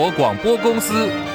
国广播公司。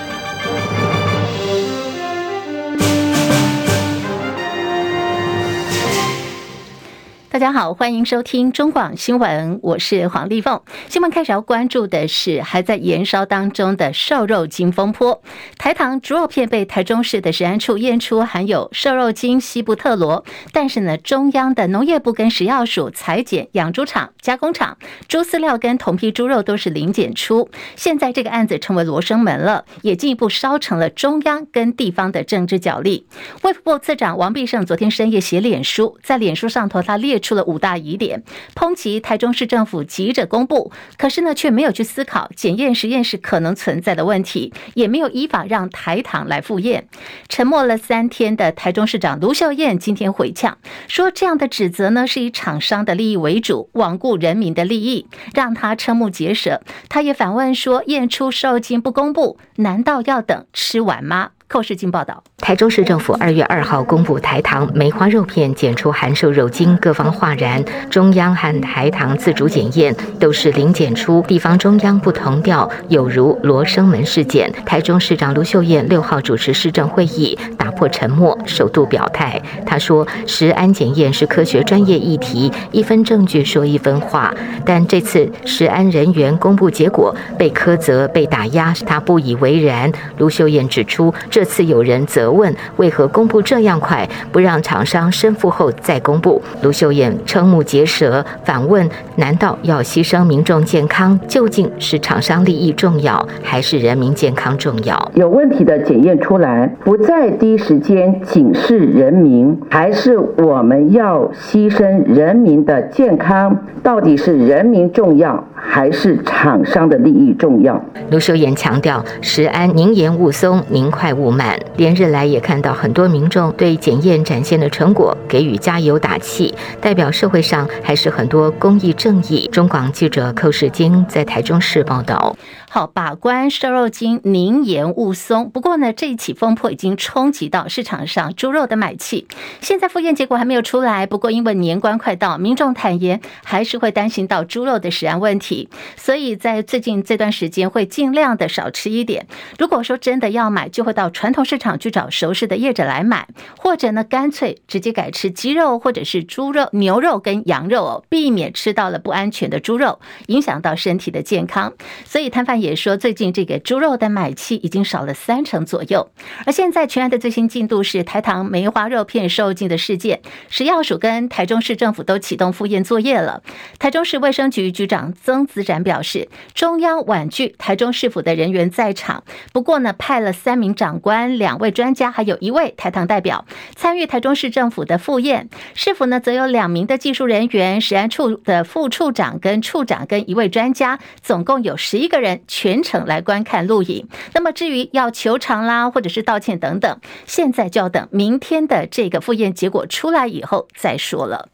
大家好，欢迎收听中广新闻，我是黄丽凤。新闻开始要关注的是还在延烧当中的瘦肉精风波。台糖猪肉片被台中市的食安处验出含有瘦肉精西布特罗，但是呢，中央的农业部跟食药署采检养猪场、加工厂、猪饲料跟同批猪肉都是零检出。现在这个案子成为罗生门了，也进一步烧成了中央跟地方的政治角力。卫福部次长王必胜昨天深夜写脸书，在脸书上头他列出了五大疑点，抨击台中市政府急着公布，可是呢却没有去思考检验实验室可能存在的问题，也没有依法让台糖来复验。沉默了三天的台中市长卢秀燕今天回呛，说这样的指责呢是以厂商的利益为主，罔顾人民的利益，让他瞠目结舌。他也反问说，验出瘦精不公布，难道要等吃完吗？寇世金报道。台中市政府二月二号公布台糖梅花肉片检出含瘦肉精，各方哗然。中央和台糖自主检验都是零检出，地方中央不同调，有如罗生门事件。台中市长卢秀燕六号主持市政会议，打破沉默，首度表态。他说：“食安检验是科学专业议题，一分证据说一分话。但这次食安人员公布结果被苛责、被打压，他不以为然。”卢秀燕指出，这次有人责问为何公布这样快，不让厂商申复后再公布。卢秀燕瞠目结舌，反问：难道要牺牲民众健康？究竟是厂商利益重要，还是人民健康重要？有问题的检验出来，不在第一时间警示人民，还是我们要牺牲人民的健康？到底是人民重要，还是厂商的利益重要？卢秀燕强调：食安宁严勿松，宁快勿慢。连日来也看到很多民众对检验展现的成果给予加油打气，代表社会上还是很多公益正义。中广记者寇世京在台中市报道。好，把关瘦肉精，宁严勿松。不过呢，这一起风波已经冲击到市场上猪肉的买气。现在复验结果还没有出来，不过因为年关快到，民众坦言还是会担心到猪肉的食安问题，所以在最近这段时间会尽量的少吃一点。如果说真的要买，就会到传统市场去找熟识的业者来买，或者呢，干脆直接改吃鸡肉或者是猪肉、牛肉跟羊肉哦，避免吃到了不安全的猪肉，影响到身体的健康。所以摊贩也说，最近这个猪肉的买气已经少了三成左右。而现在全案的最新进度是台糖梅花肉片瘦肉精的事件，食药署跟台中市政府都启动复验作业了。台中市卫生局局长曾子展表示，中央婉拒台中市府的人员在场，不过呢，派了三名长官、两位专家，还有一位台糖代表参与台中市政府的复验。市府呢，则有两名的技术人员、食安处的副处长跟处长跟一位专家，总共有十一个人。全程来观看录影。那么至于要求偿啦，或者是道歉等等，现在就要等明天的这个复验结果出来以后再说了。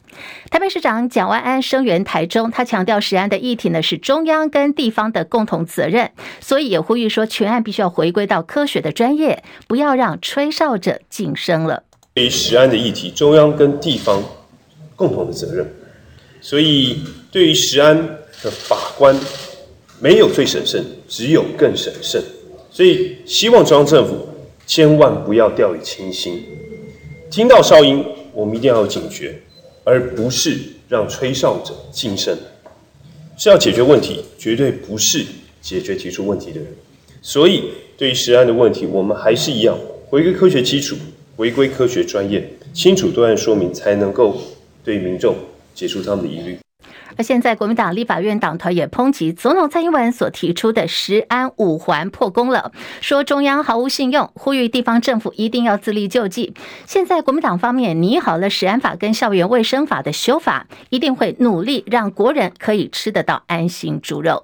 台北市长蒋万安声援台中，他强调食安的议题呢是中央跟地方的共同责任，所以也呼吁说全案必须要回归到科学的专业，不要让吹哨者晋升了。对于食安的议题，中央跟地方共同的责任，所以对于食安的法官。没有最审慎，只有更审慎。所以希望中央政府千万不要掉以轻心，听到哨音，我们一定要有警觉，而不是让吹哨者晋升。是要解决问题，绝对不是解决提出问题的人。所以对于食安的问题，我们还是一样回归科学基础，回归科学专业，清楚对案说明，才能够对民众解除他们的疑虑。那现在，国民党立法院党团也抨击总统蔡英文所提出的食安五环破功了，说中央毫无信用，呼吁地方政府一定要自力救济。现在国民党方面拟好了食安法跟校园卫生法的修法，一定会努力让国人可以吃得到安心猪肉。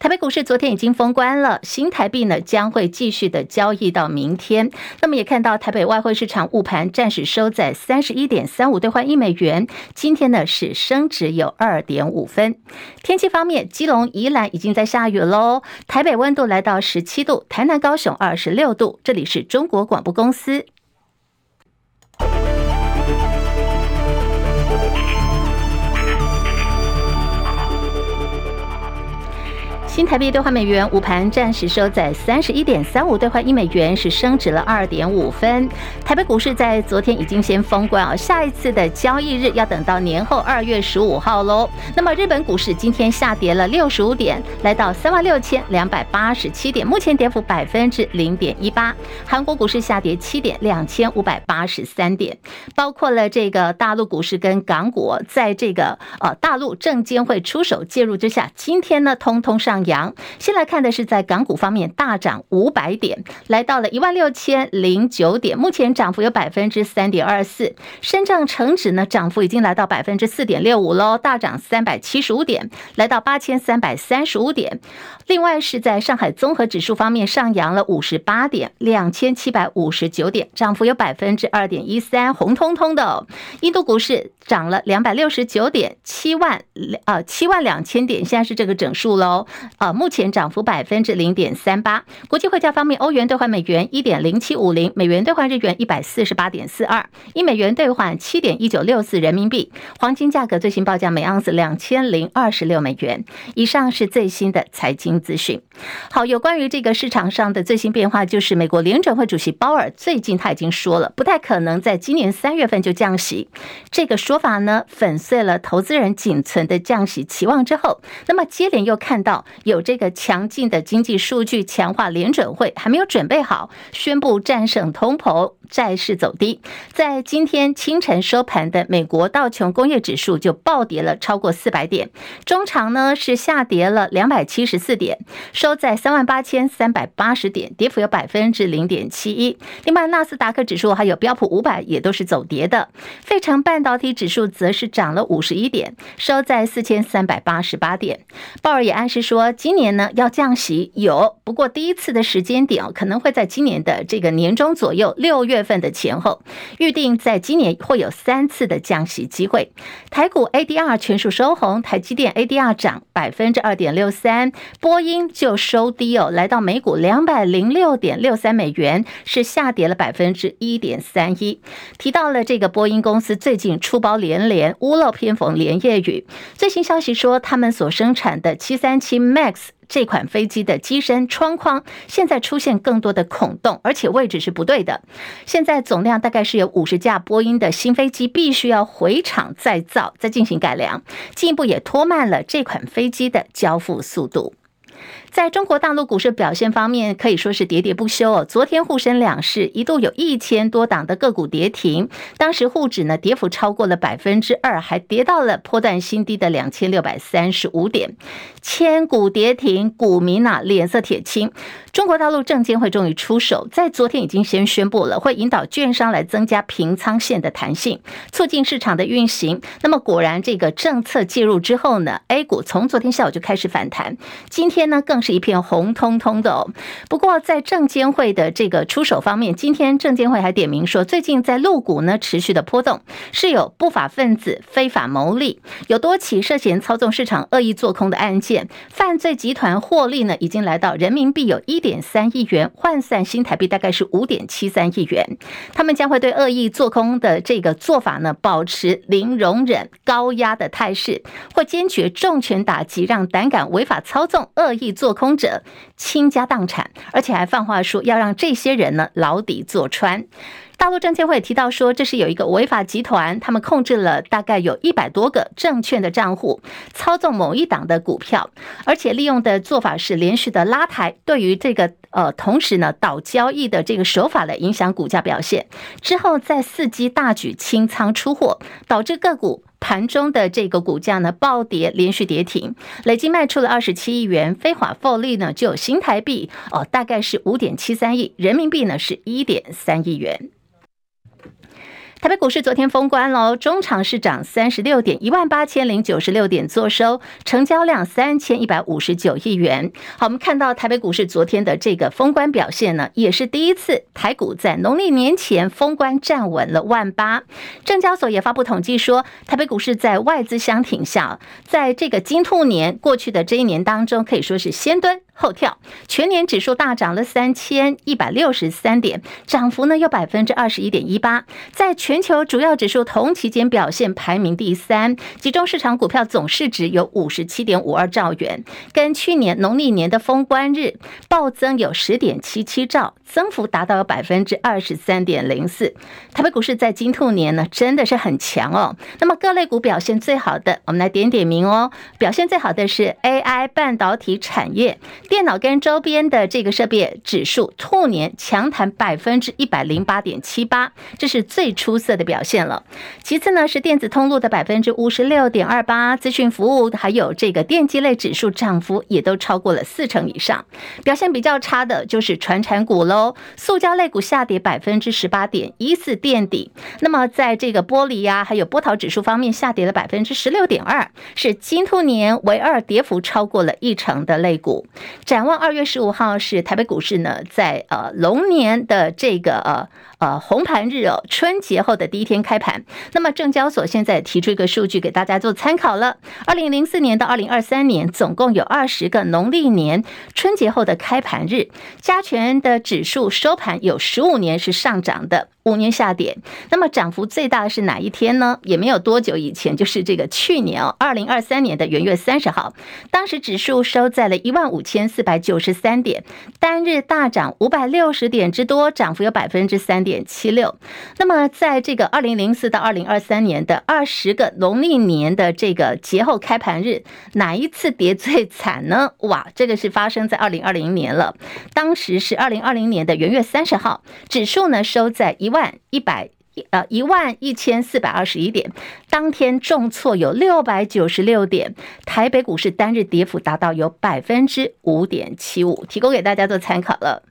台北股市昨天已经封关了，新台币呢将会继续的交易到明天。那么也看到台北外汇市场午盘暂时收在三十一点三五兑换一美元，今天呢是升值有二点五分。天气方面，基隆、宜兰已经在下雨喽。台北温度来到十七度，台南、高雄二十六度。这里是中国广播公司。新台币兑换美元，午盘暂时收在三十一点三五兑换一美元，是升值了二点五分。台北股市在昨天已经先封关啊，下一次的交易日要等到年后二月十五号喽。那么日本股市今天下跌了六十五点，来到三万六千两百八十七点，目前跌幅百分之零点一八。韩国股市下跌七点，两千五百八十三点。包括了这个大陆股市跟港股，在这个呃大陆证监会出手介入之下，今天呢通通上扬。阳先来看的是在港股方面大涨五百点，来到了一万六千零九点，目前涨幅有百分之三点二四。深圳成指呢涨幅已经来到百分之四点六五喽，大涨三百七十五点，来到八千三百三十五点。另外是在上海综合指数方面上扬了五十八点，两千七百五十九点，涨幅有百分之二点一三，红彤彤的。印度股市涨了两百六十九点，七万呃七万两千点，现在是这个整数喽。呃，目前涨幅百分之零点三八。国际汇价方面，欧元兑换美元一点零七五零，美元兑换日元一百四十八点四二，一美元兑换七点一九六四人民币。黄金价格最新报价每盎司两千零二十六美元。以上是最新的财经资讯。好，有关于这个市场上的最新变化，就是美国联准会主席鲍尔最近他已经说了，不太可能在今年三月份就降息。这个说法呢，粉碎了投资人仅存的降息期望之后，那么接连又看到有这个强劲的经济数据强化联准会还没有准备好宣布战胜通膨。债市走低，在今天清晨收盘的美国道琼工业指数就暴跌了超过四百点，中长呢是下跌了两百七十四点，收在三万八千三百八十点，跌幅有百分之零点七一。另外，纳斯达克指数还有标普五百也都是走跌的，费城半导体指数则是涨了五十一点，收在四千三百八十八点。鲍尔也暗示说，今年呢要降息有，不过第一次的时间点哦可能会在今年的这个年中左右，六月。份的前后，预定在今年会有三次的降息机会。台股 ADR 全数收红，台积电 ADR 涨百分之二点六三，波音就收低哦，来到每股两百零六点六三美元，是下跌了百分之一点三一。提到了这个波音公司最近出包连连，屋漏偏逢连夜雨。最新消息说，他们所生产的七三七 MAX。这款飞机的机身窗框现在出现更多的孔洞，而且位置是不对的。现在总量大概是有五十架波音的新飞机必须要回厂再造，再进行改良，进一步也拖慢了这款飞机的交付速度。在中国大陆股市表现方面，可以说是喋喋不休哦。昨天沪深两市一度有一千多档的个股跌停，当时沪指呢跌幅超过了百分之二，还跌到了波段新低的两千六百三十五点。千股跌停，股民啊脸色铁青。中国大陆证监会终于出手，在昨天已经先宣布了，会引导券商来增加平仓线的弹性，促进市场的运行。那么果然，这个政策介入之后呢，A 股从昨天下午就开始反弹，今天呢更是一片红彤彤的哦。不过在证监会的这个出手方面，今天证监会还点名说，最近在陆股呢持续的波动，是有不法分子非法牟利，有多起涉嫌操纵市场、恶意做空的案件，犯罪集团获利呢已经来到人民币有一点三亿元，换算新台币大概是五点七三亿元。他们将会对恶意做空的这个做法呢，保持零容忍、高压的态势，会坚决重拳打击，让胆敢违法操纵、恶意做空者倾家荡产，而且还放话说要让这些人呢牢底坐穿。大陆证监会提到说，这是有一个违法集团，他们控制了大概有一百多个证券的账户，操纵某一档的股票，而且利用的做法是连续的拉抬，对于这个呃，同时呢倒交易的这个手法来影响股价表现，之后再伺机大举清仓出货，导致个股盘中的这个股价呢暴跌，连续跌停，累计卖出了二十七亿元，非法获利呢就有新台币哦，大概是五点七三亿，人民币呢是一点三亿元。台北股市昨天封关喽，中场是涨三十六点，一万八千零九十六点作收，成交量三千一百五十九亿元。好，我们看到台北股市昨天的这个封关表现呢，也是第一次台股在农历年前封关站稳了万八。证交所也发布统计说，台北股市在外资相挺下，在这个金兔年过去的这一年当中，可以说是先蹲。后跳，全年指数大涨了三千一百六十三点，涨幅呢有百分之二十一点一八，在全球主要指数同期间表现排名第三，集中市场股票总市值有五十七点五二兆元，跟去年农历年的封关日暴增有十点七七兆，增幅达到了百分之二十三点零四。台北股市在金兔年呢真的是很强哦。那么各类股表现最好的，我们来点点名哦。表现最好的是 AI 半导体产业。电脑跟周边的这个设备指数，兔年强弹百分之一百零八点七八，这是最出色的表现了。其次呢是电子通路的百分之五十六点二八，资讯服务还有这个电机类指数涨幅也都超过了四成以上。表现比较差的就是传产股喽，塑胶类股下跌百分之十八点一四垫底。那么在这个玻璃呀、还有波涛指数方面下跌了百分之十六点二，是金兔年唯二跌幅超过了一成的类股。展望二月十五号是台北股市呢，在呃龙年的这个呃呃红盘日哦，春节后的第一天开盘。那么证交所现在提出一个数据给大家做参考了：二零零四年到二零二三年，总共有二十个农历年春节后的开盘日，加权的指数收盘有十五年是上涨的。五年下跌，那么涨幅最大的是哪一天呢？也没有多久以前，就是这个去年哦，二零二三年的元月三十号，当时指数收在了一万五千四百九十三点，单日大涨五百六十点之多，涨幅有百分之三点点七六。那么在这个二零零四到二零二三年的二十个农历年的这个节后开盘日，哪一次跌最惨呢？哇，这个是发生在二零二零年了，当时是二零二零年的元月三十号，指数呢收在一。一万一百呃一万一千四百二十一点，当天重挫有六百九十六点，台北股市单日跌幅达到有百分之五点七五，提供给大家做参考了。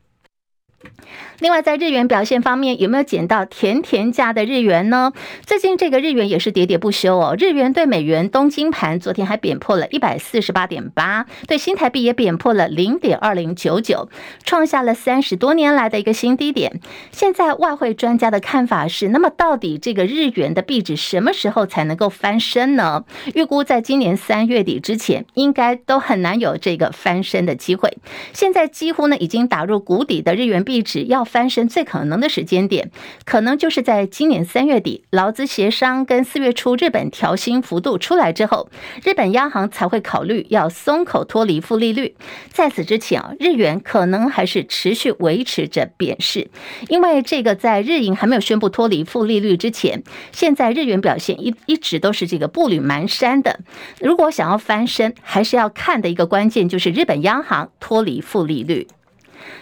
另外，在日元表现方面，有没有捡到甜甜价的日元呢？最近这个日元也是喋喋不休哦。日元对美元东京盘昨天还贬破了一百四十八点八，对新台币也贬破了零点二零九九，创下了三十多年来的一个新低点。现在外汇专家的看法是，那么到底这个日元的币值什么时候才能够翻身呢？预估在今年三月底之前，应该都很难有这个翻身的机会。现在几乎呢已经打入谷底的日元币值要翻身最可能的时间点，可能就是在今年三月底，劳资协商跟四月初日本调薪幅度出来之后，日本央行才会考虑要松口脱离负利率。在此之前啊，日元可能还是持续维持着贬势，因为这个在日银还没有宣布脱离负利率之前，现在日元表现一一直都是这个步履蹒跚的。如果想要翻身，还是要看的一个关键就是日本央行脱离负利率。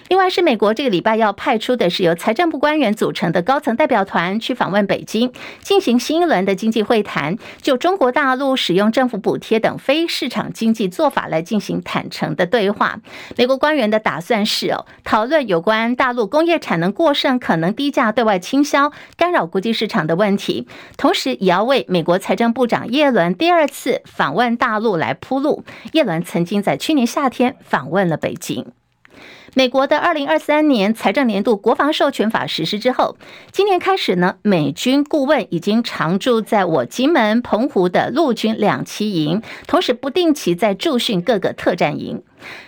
另外是美国这个礼拜要派出的是由财政部官员组成的高层代表团去访问北京，进行新一轮的经济会谈，就中国大陆使用政府补贴等非市场经济做法来进行坦诚的对话。美国官员的打算是哦，讨论有关大陆工业产能过剩、可能低价对外倾销、干扰国际市场的问题，同时也要为美国财政部长耶伦第二次访问大陆来铺路。耶伦曾经在去年夏天访问了北京。美国的二零二三年财政年度国防授权法实施之后，今年开始呢，美军顾问已经常驻在我金门、澎湖的陆军两栖营，同时不定期在驻训各个特战营。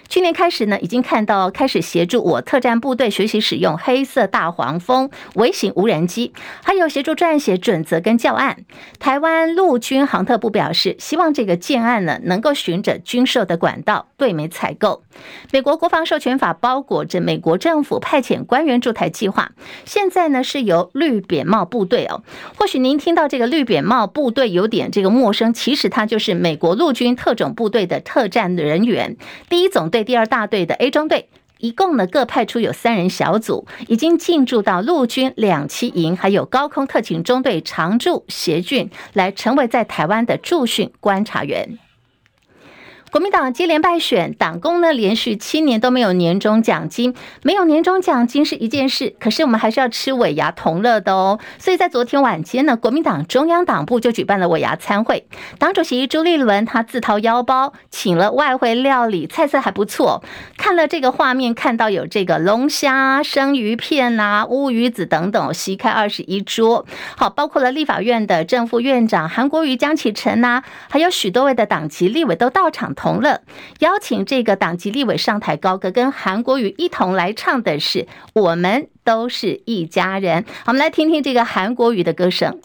去年开始呢，已经看到开始协助我特战部队学习使用黑色大黄蜂微型无人机，还有协助撰写准则跟教案。台湾陆军航特部表示，希望这个建案呢能够循着军售的管道对美采购。美国国防授权法包包裹着美国政府派遣官员驻台计划，现在呢是由绿扁帽部队哦。或许您听到这个绿扁帽部队有点这个陌生，其实它就是美国陆军特种部队的特战人员。第一总队。第二大队的 A 中队一共呢各派出有三人小组，已经进驻到陆军两栖营，还有高空特勤中队常驻协训，来成为在台湾的驻训观察员。国民党接连败选，党工呢连续七年都没有年终奖金，没有年终奖金是一件事，可是我们还是要吃尾牙同乐的哦。所以在昨天晚间呢，国民党中央党部就举办了尾牙餐会，党主席朱立伦他自掏腰包请了外汇料理，菜色还不错。看了这个画面，看到有这个龙虾、生鱼片呐、乌鱼子等等，席开二十一桌。好，包括了立法院的正副院长韩国瑜、江启臣呐，还有许多位的党籍立委都到场。同乐，邀请这个党籍立委上台高歌，跟韩国瑜一同来唱的是《我们都是一家人》。我们来听听这个韩国瑜的歌声。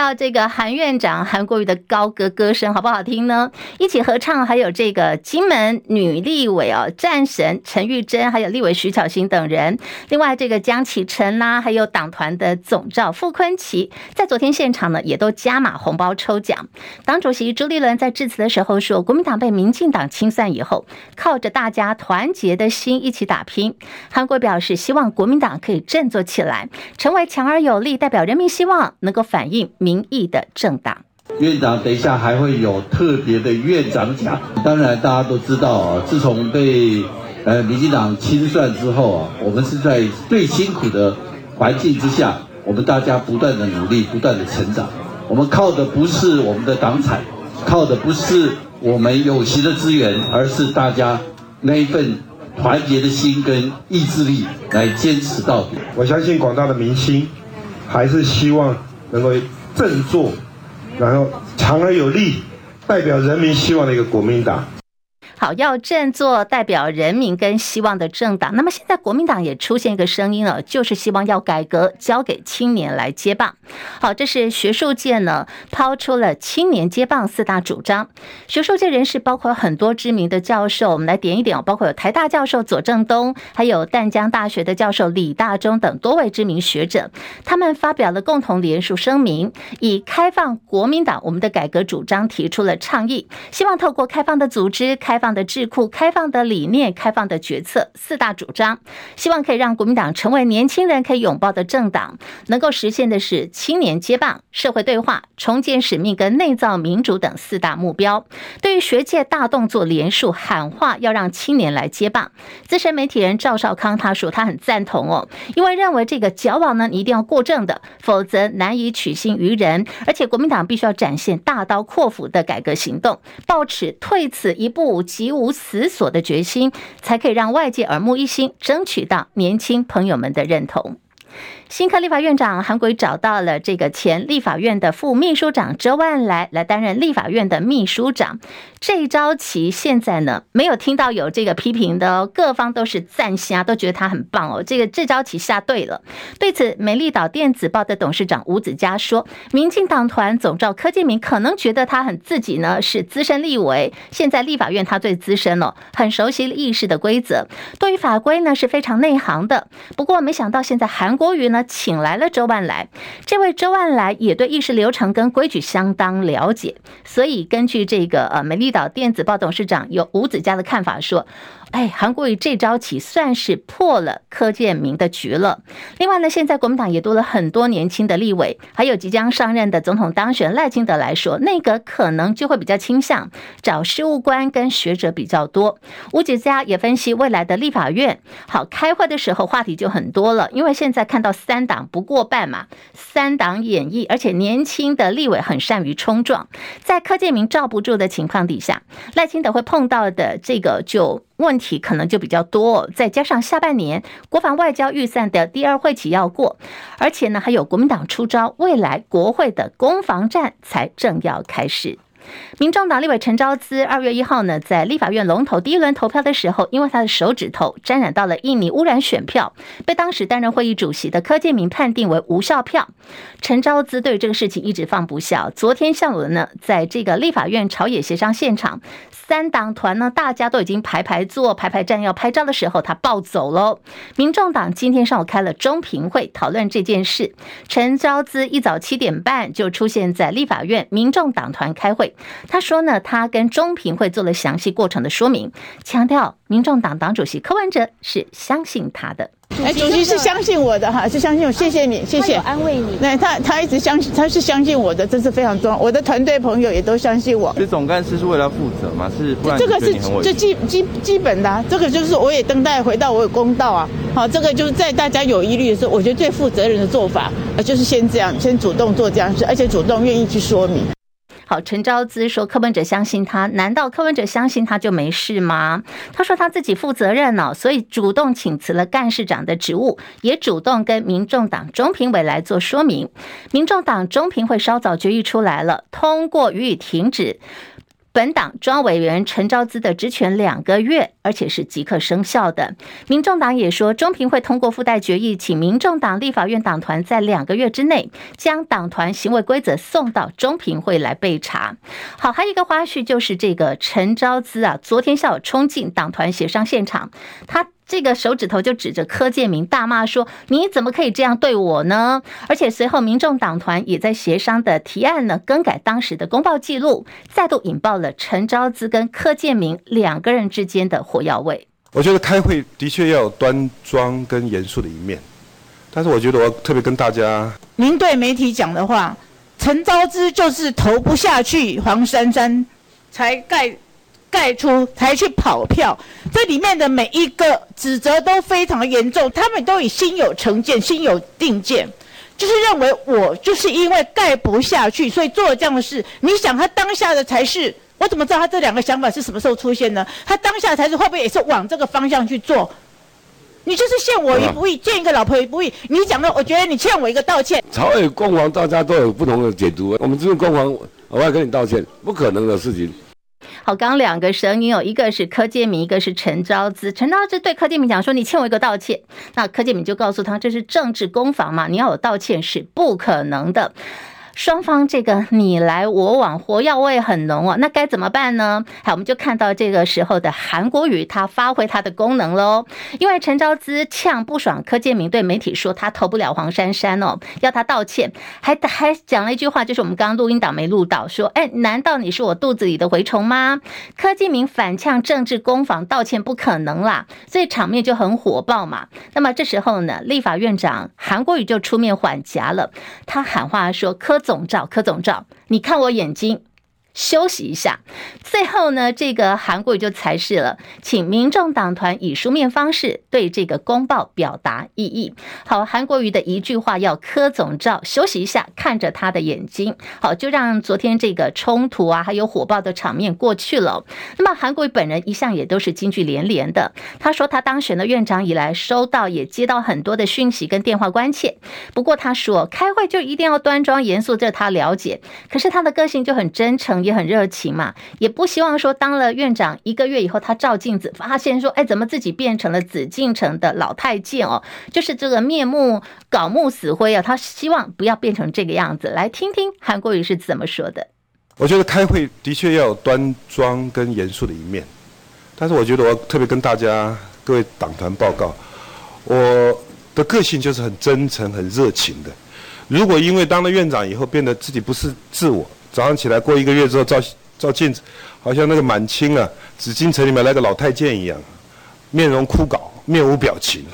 到这个韩院长韩国瑜的高歌歌声，好不好听呢？一起合唱，还有这个金门女立委哦，战神陈玉珍，还有立委徐巧芯等人。另外，这个江启臣啦，还有党团的总召傅崐萁，在昨天现场呢，也都加码红包抽奖。党主席朱立伦在致辞的时候说，国民党被民进党清算以后，靠着大家团结的心一起打拼。韩国表示，希望国民党可以振作起来，成为强而有力、代表人民希望、能够反映民意的政党。院长，等一下还会有特别的院长奖。当然，大家都知道啊，自从被呃民进党清算之后啊，我们是在最辛苦的环境之下，我们大家不断的努力，不断的成长。我们靠的不是我们的党产，靠的不是我们有形的资源，而是大家那一份团结的心跟意志力来坚持到底。我相信广大的民心还是希望。能够振作，然后强而有力，代表人民希望的一个国民党。好，要振作代表人民跟希望的政党。那么现在国民党也出现一个声音了，就是希望要改革，交给青年来接棒。好，这是学术界呢抛出了青年接棒四大主张。学术界人士包括很多知名的教授，我们来点一点，包括有台大教授左正东，还有淡江大学的教授李大中等多位知名学者，他们发表了共同联署声明，以开放国民党我们的改革主张提出了倡议，希望透过开放的组织、开放的智库、开放的理念、开放的决策四大主张，希望可以让国民党成为年轻人可以拥抱的政党。能够实现的是青年接棒、社会对话、重建使命跟内造民主等四大目标。对于学界大动作连署喊话，要让青年来接棒。资深媒体人赵少康他说他很赞同哦，因为认为这个矫枉呢，你一定要过正的，否则难以取信于人。而且国民党必须要展现大刀阔斧的改革行动，抱持退此一步。及无死所的决心，才可以让外界耳目一新，争取到年轻朋友们的认同。新科立法院长韩国找到了这个前立法院的副秘书长周万来来担任立法院的秘书长。这一招棋现在呢，没有听到有这个批评的哦，各方都是赞啊，都觉得他很棒哦。这个这招棋下对了。对此，美丽岛电子报的董事长吴子嘉说：“民进党团总召柯建铭可能觉得他很自己呢是资深立委，现在立法院他最资深了，很熟悉议事的规则，对于法规呢是非常内行的。不过没想到现在韩国瑜呢。”请来了周万来，这位周万来也对议事流程跟规矩相当了解，所以根据这个呃美丽岛电子报董事长有吴子嘉的看法说。哎，韩国瑜这招棋算是破了柯建铭的局了。另外呢，现在国民党也多了很多年轻的立委，还有即将上任的总统当选赖清德来说，内阁可能就会比较倾向找事务官跟学者比较多。吴子嘉也分析未来的立法院，好，开会的时候话题就很多了，因为现在看到三党不过半嘛，三党演绎，而且年轻的立委很善于冲撞，在柯建铭罩不住的情况底下，赖清德会碰到的这个就。问题可能就比较多，再加上下半年国防外交预算的第二会期要过，而且呢还有国民党出招，未来国会的攻防战才正要开始。民众党立委陈昭姿二月一号呢，在立法院龙头第一轮投票的时候，因为他的手指头沾染到了印尼污染选票，被当时担任会议主席的柯建铭判定为无效票。陈昭姿对这个事情一直放不下。昨天下午呢，在这个立法院朝野协商现场，三党团呢，大家都已经排排坐、排排站要拍照的时候，他暴走喽。民众党今天上午开了中评会讨论这件事，陈昭姿一早七点半就出现在立法院民众党团开会。他说呢，他跟中评会做了详细过程的说明，强调民众党党主席柯文哲是相信他的。哎，主席是相信我的哈，是相信我，谢谢你，谢谢，安慰你。那他他一直相信，他是相信我的，这是非常重要。我的团队朋友也都相信我。这总干事是为了负责吗？是不然这个是最基基基本的，啊，这个就是我也等待回到我有公道啊。好，这个就是在大家有疑虑的时候，我觉得最负责任的做法，就是先这样，先主动做这样事，而且主动愿意去说明。好，陈昭资说柯文哲相信他，难道柯文哲相信他就没事吗？他说他自己负责任哦，所以主动请辞了干事长的职务，也主动跟民众党中评委来做说明。民众党中评会稍早决议出来了，通过予以停止。本党专委员陈昭资的职权两个月，而且是即刻生效的。民众党也说，中评会通过附带决议，请民众党立法院党团在两个月之内将党团行为规则送到中评会来备查。好，还有一个花絮就是这个陈昭资啊，昨天下午冲进党团协商现场，他。这个手指头就指着柯建明大骂说：“你怎么可以这样对我呢？”而且随后，民众党团也在协商的提案呢，更改当时的公报记录，再度引爆了陈昭姿跟柯建明两个人之间的火药味。我觉得开会的确要有端庄跟严肃的一面，但是我觉得我要特别跟大家，您对媒体讲的话，陈昭之就是投不下去黄珊珊，才盖。盖出才去跑票，这里面的每一个指责都非常严重，他们都已心有成见、心有定见，就是认为我就是因为盖不下去，所以做了这样的事。你想他当下的才是，我怎么知道他这两个想法是什么时候出现呢？他当下才是会不会也是往这个方向去做？你就是陷我于不义，见一个老婆一不义。你讲的，我觉得你欠我一个道歉。朝野攻防，大家都有不同的解读。我们这种攻防，我要跟你道歉，不可能的事情。好，刚两个声音哦一个是柯建明，一个是陈昭姿。陈昭姿对柯建铭讲说：“你欠我一个道歉。”那柯建铭就告诉他：“这是政治攻防嘛，你要有道歉是不可能的。”双方这个你来我往，火药味很浓哦，那该怎么办呢？好，我们就看到这个时候的韩国瑜他发挥他的功能喽。因为陈昭姿呛不爽柯建铭对媒体说他投不了黄珊珊哦，要他道歉，还还讲了一句话，就是我们刚刚录音档没录到，说：“哎，难道你是我肚子里的蛔虫吗？”柯建铭反呛政治攻防，道歉不可能啦，所以场面就很火爆嘛。那么这时候呢，立法院长韩国瑜就出面缓颊了，他喊话说：“柯。”总照，柯总照，你看我眼睛。休息一下，最后呢，这个韩国瑜就裁示了，请民众党团以书面方式对这个公报表达异议。好，韩国瑜的一句话要柯总召休息一下，看着他的眼睛，好，就让昨天这个冲突啊，还有火爆的场面过去了。那么韩国瑜本人一向也都是金句连连的，他说他当选了院长以来，收到也接到很多的讯息跟电话关切。不过他说开会就一定要端庄严肃，这他了解。可是他的个性就很真诚。也很热情嘛，也不希望说当了院长一个月以后，他照镜子发现说，哎，怎么自己变成了紫禁城的老太监哦？就是这个面目槁木死灰啊！他希望不要变成这个样子。来听听韩国瑜是怎么说的。我觉得开会的确要有端庄跟严肃的一面，但是我觉得我特别跟大家各位党团报告，我的个性就是很真诚、很热情的。如果因为当了院长以后变得自己不是自我，早上起来过一个月之后照照镜子，好像那个满清啊紫禁城里面来个老太监一样，面容枯槁，面无表情。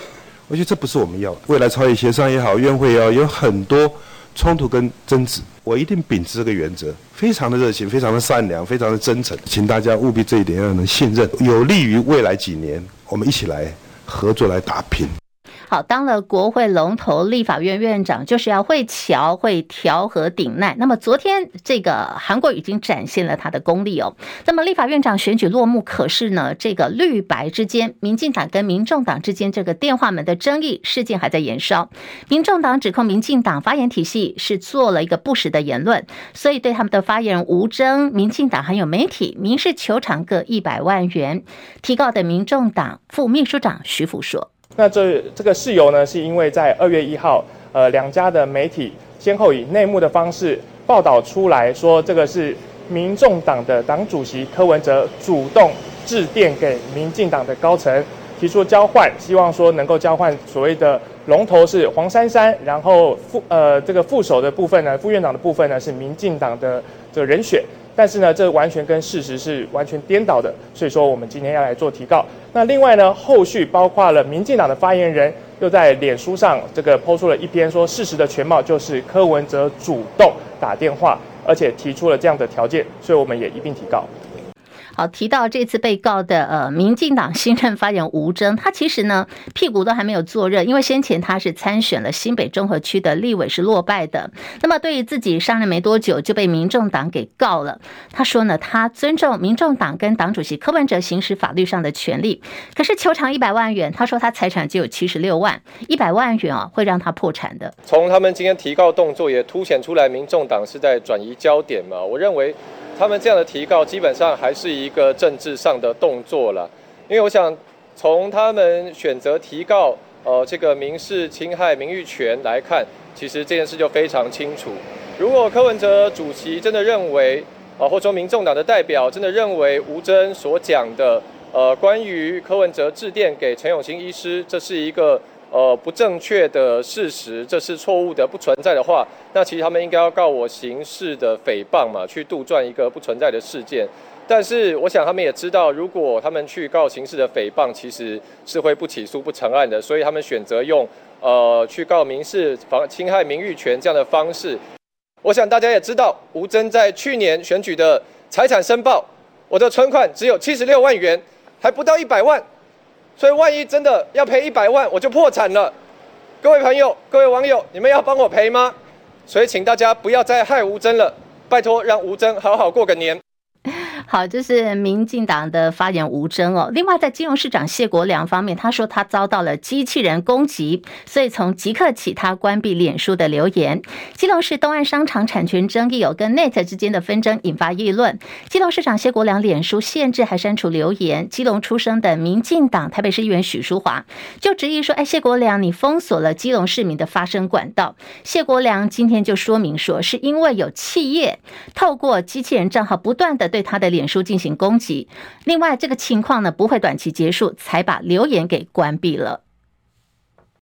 我觉得这不是我们要的。未来朝野协商也好，院会也好，有很多冲突跟争执，我一定秉持这个原则，非常的热情，非常的善良，非常的真诚，请大家务必这一点要能信任，有利于未来几年我们一起来合作来打拼。好，当了国会龙头立法院院长，就是要会乔、会调和顶难。那么昨天这个韩国已经展现了他的功力哦。那么立法院长选举落幕，可是呢，这个绿白之间，民进党跟民众党之间这个电话门的争议事件还在延烧。民众党指控民进党发言体系是做了一个不实的言论，所以对他们的发言人吴征，民进党还有媒体民事求偿各一百万元。提告的民众党副秘书长徐福说。那这这个事由呢，是因为在二月一号，呃，两家的媒体先后以内幕的方式报道出来说，这个是民众党的党主席柯文哲主动致电给民进党的高层，提出交换，希望说能够交换所谓的龙头是黄珊珊，然后副呃这个副手的部分呢，副院长的部分呢是民进党的这个人选。但是呢，这完全跟事实是完全颠倒的，所以说我们今天要来做提告。那另外呢，后续包括了民进党的发言人又在脸书上这个抛出了一篇说，事实的全貌就是柯文哲主动打电话，而且提出了这样的条件，所以我们也一并提告。好，提到这次被告的呃，民进党新任发言人吴峥，他其实呢屁股都还没有坐热，因为先前他是参选了新北中和区的立委是落败的。那么对于自己上任没多久就被民众党给告了，他说呢，他尊重民众党跟党主席柯文哲行使法律上的权利，可是求偿一百万元，他说他财产只有七十六万，一百万元啊会让他破产的。从他们今天提告动作也凸显出来，民众党是在转移焦点嘛？我认为。他们这样的提告基本上还是一个政治上的动作了，因为我想从他们选择提告呃这个民事侵害名誉权来看，其实这件事就非常清楚。如果柯文哲主席真的认为，呃或者说民众党的代表真的认为吴峥所讲的呃关于柯文哲致电给陈永兴医师，这是一个。呃，不正确的事实，这是错误的，不存在的话，那其实他们应该要告我刑事的诽谤嘛，去杜撰一个不存在的事件。但是，我想他们也知道，如果他们去告刑事的诽谤，其实是会不起诉、不成案的。所以他们选择用呃去告民事妨侵害名誉权这样的方式。我想大家也知道，吴峥在去年选举的财产申报，我的存款只有七十六万元，还不到一百万。所以，万一真的要赔一百万，我就破产了。各位朋友、各位网友，你们要帮我赔吗？所以，请大家不要再害吴峥了，拜托，让吴峥好好过个年。好，这是民进党的发言吴峥哦。另外，在金融市长谢国梁方面，他说他遭到了机器人攻击，所以从即刻起他关闭脸书的留言。基隆市东岸商场产权争议有跟 Net 之间的纷争引发议论。基隆市长谢国梁脸书限制还删除留言。基隆出生的民进党台北市议员许淑华就质疑说：“哎，谢国梁，你封锁了基隆市民的发声管道。”谢国梁今天就说明说，是因为有企业透过机器人账号不断的对他的。脸书进行攻击，另外这个情况呢不会短期结束，才把留言给关闭了。